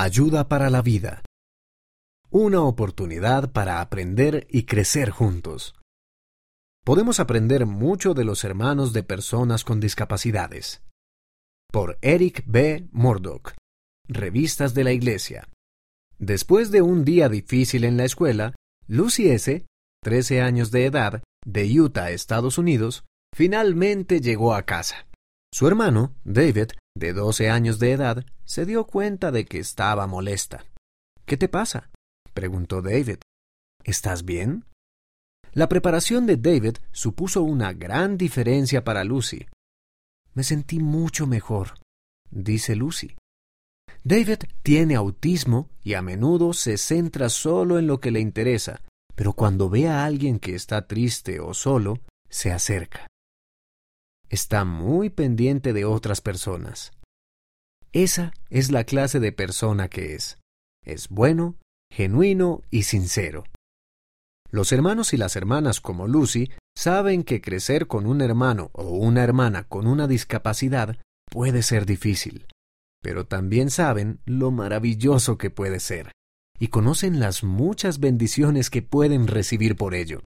Ayuda para la vida. Una oportunidad para aprender y crecer juntos. Podemos aprender mucho de los hermanos de personas con discapacidades. Por Eric B. Murdoch. Revistas de la Iglesia. Después de un día difícil en la escuela, Lucy S., 13 años de edad, de Utah, Estados Unidos, finalmente llegó a casa. Su hermano, David, de 12 años de edad, se dio cuenta de que estaba molesta. ¿Qué te pasa? preguntó David. ¿Estás bien? La preparación de David supuso una gran diferencia para Lucy. Me sentí mucho mejor, dice Lucy. David tiene autismo y a menudo se centra solo en lo que le interesa, pero cuando ve a alguien que está triste o solo, se acerca está muy pendiente de otras personas. Esa es la clase de persona que es. Es bueno, genuino y sincero. Los hermanos y las hermanas como Lucy saben que crecer con un hermano o una hermana con una discapacidad puede ser difícil, pero también saben lo maravilloso que puede ser, y conocen las muchas bendiciones que pueden recibir por ello.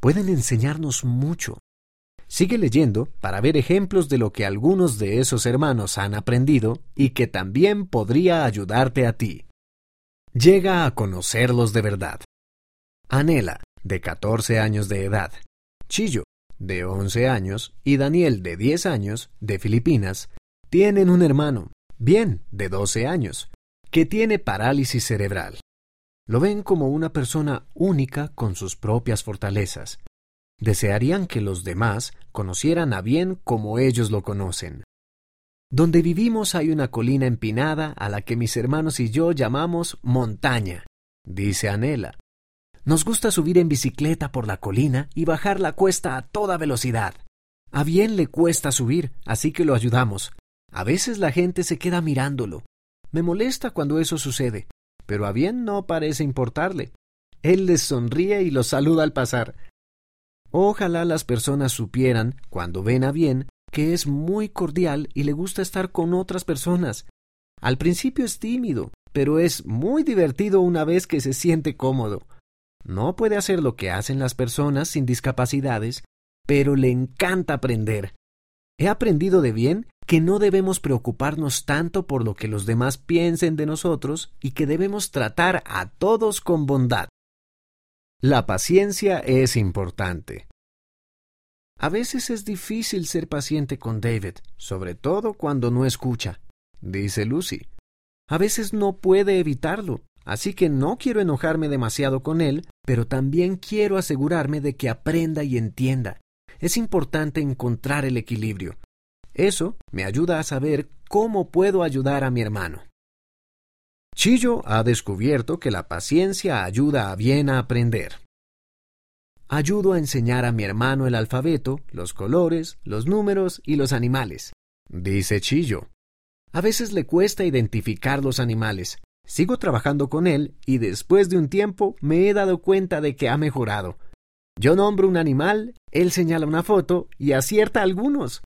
Pueden enseñarnos mucho, Sigue leyendo para ver ejemplos de lo que algunos de esos hermanos han aprendido y que también podría ayudarte a ti. Llega a conocerlos de verdad. Anela, de 14 años de edad, Chillo, de 11 años, y Daniel, de 10 años, de Filipinas, tienen un hermano, bien, de 12 años, que tiene parálisis cerebral. Lo ven como una persona única con sus propias fortalezas, desearían que los demás conocieran a bien como ellos lo conocen. Donde vivimos hay una colina empinada a la que mis hermanos y yo llamamos montaña, dice Anela. Nos gusta subir en bicicleta por la colina y bajar la cuesta a toda velocidad. A bien le cuesta subir, así que lo ayudamos. A veces la gente se queda mirándolo. Me molesta cuando eso sucede, pero a bien no parece importarle. Él les sonríe y los saluda al pasar. Ojalá las personas supieran, cuando ven a bien, que es muy cordial y le gusta estar con otras personas. Al principio es tímido, pero es muy divertido una vez que se siente cómodo. No puede hacer lo que hacen las personas sin discapacidades, pero le encanta aprender. He aprendido de bien que no debemos preocuparnos tanto por lo que los demás piensen de nosotros y que debemos tratar a todos con bondad. La paciencia es importante. A veces es difícil ser paciente con David, sobre todo cuando no escucha, dice Lucy. A veces no puede evitarlo, así que no quiero enojarme demasiado con él, pero también quiero asegurarme de que aprenda y entienda. Es importante encontrar el equilibrio. Eso me ayuda a saber cómo puedo ayudar a mi hermano. Chillo ha descubierto que la paciencia ayuda a bien a aprender. Ayudo a enseñar a mi hermano el alfabeto, los colores, los números y los animales. Dice Chillo. A veces le cuesta identificar los animales. Sigo trabajando con él y después de un tiempo me he dado cuenta de que ha mejorado. Yo nombro un animal, él señala una foto y acierta algunos.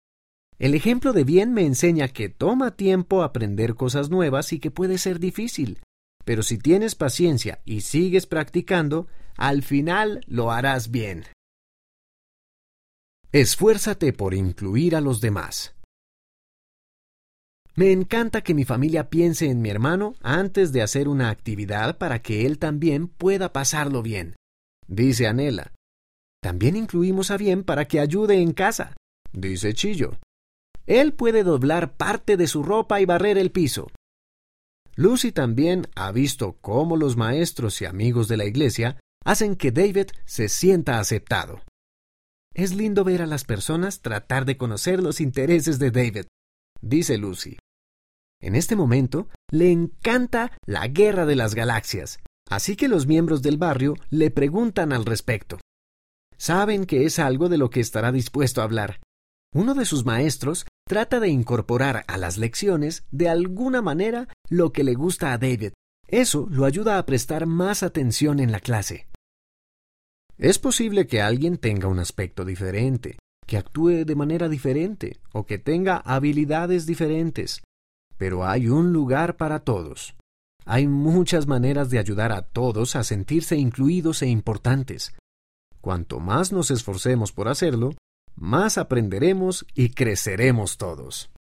El ejemplo de bien me enseña que toma tiempo aprender cosas nuevas y que puede ser difícil. Pero si tienes paciencia y sigues practicando, al final lo harás bien. Esfuérzate por incluir a los demás. Me encanta que mi familia piense en mi hermano antes de hacer una actividad para que él también pueda pasarlo bien, dice Anela. También incluimos a Bien para que ayude en casa, dice Chillo. Él puede doblar parte de su ropa y barrer el piso. Lucy también ha visto cómo los maestros y amigos de la iglesia hacen que David se sienta aceptado. Es lindo ver a las personas tratar de conocer los intereses de David, dice Lucy. En este momento le encanta la guerra de las galaxias, así que los miembros del barrio le preguntan al respecto. Saben que es algo de lo que estará dispuesto a hablar. Uno de sus maestros trata de incorporar a las lecciones de alguna manera lo que le gusta a David. Eso lo ayuda a prestar más atención en la clase. Es posible que alguien tenga un aspecto diferente, que actúe de manera diferente o que tenga habilidades diferentes, pero hay un lugar para todos. Hay muchas maneras de ayudar a todos a sentirse incluidos e importantes. Cuanto más nos esforcemos por hacerlo, más aprenderemos y creceremos todos.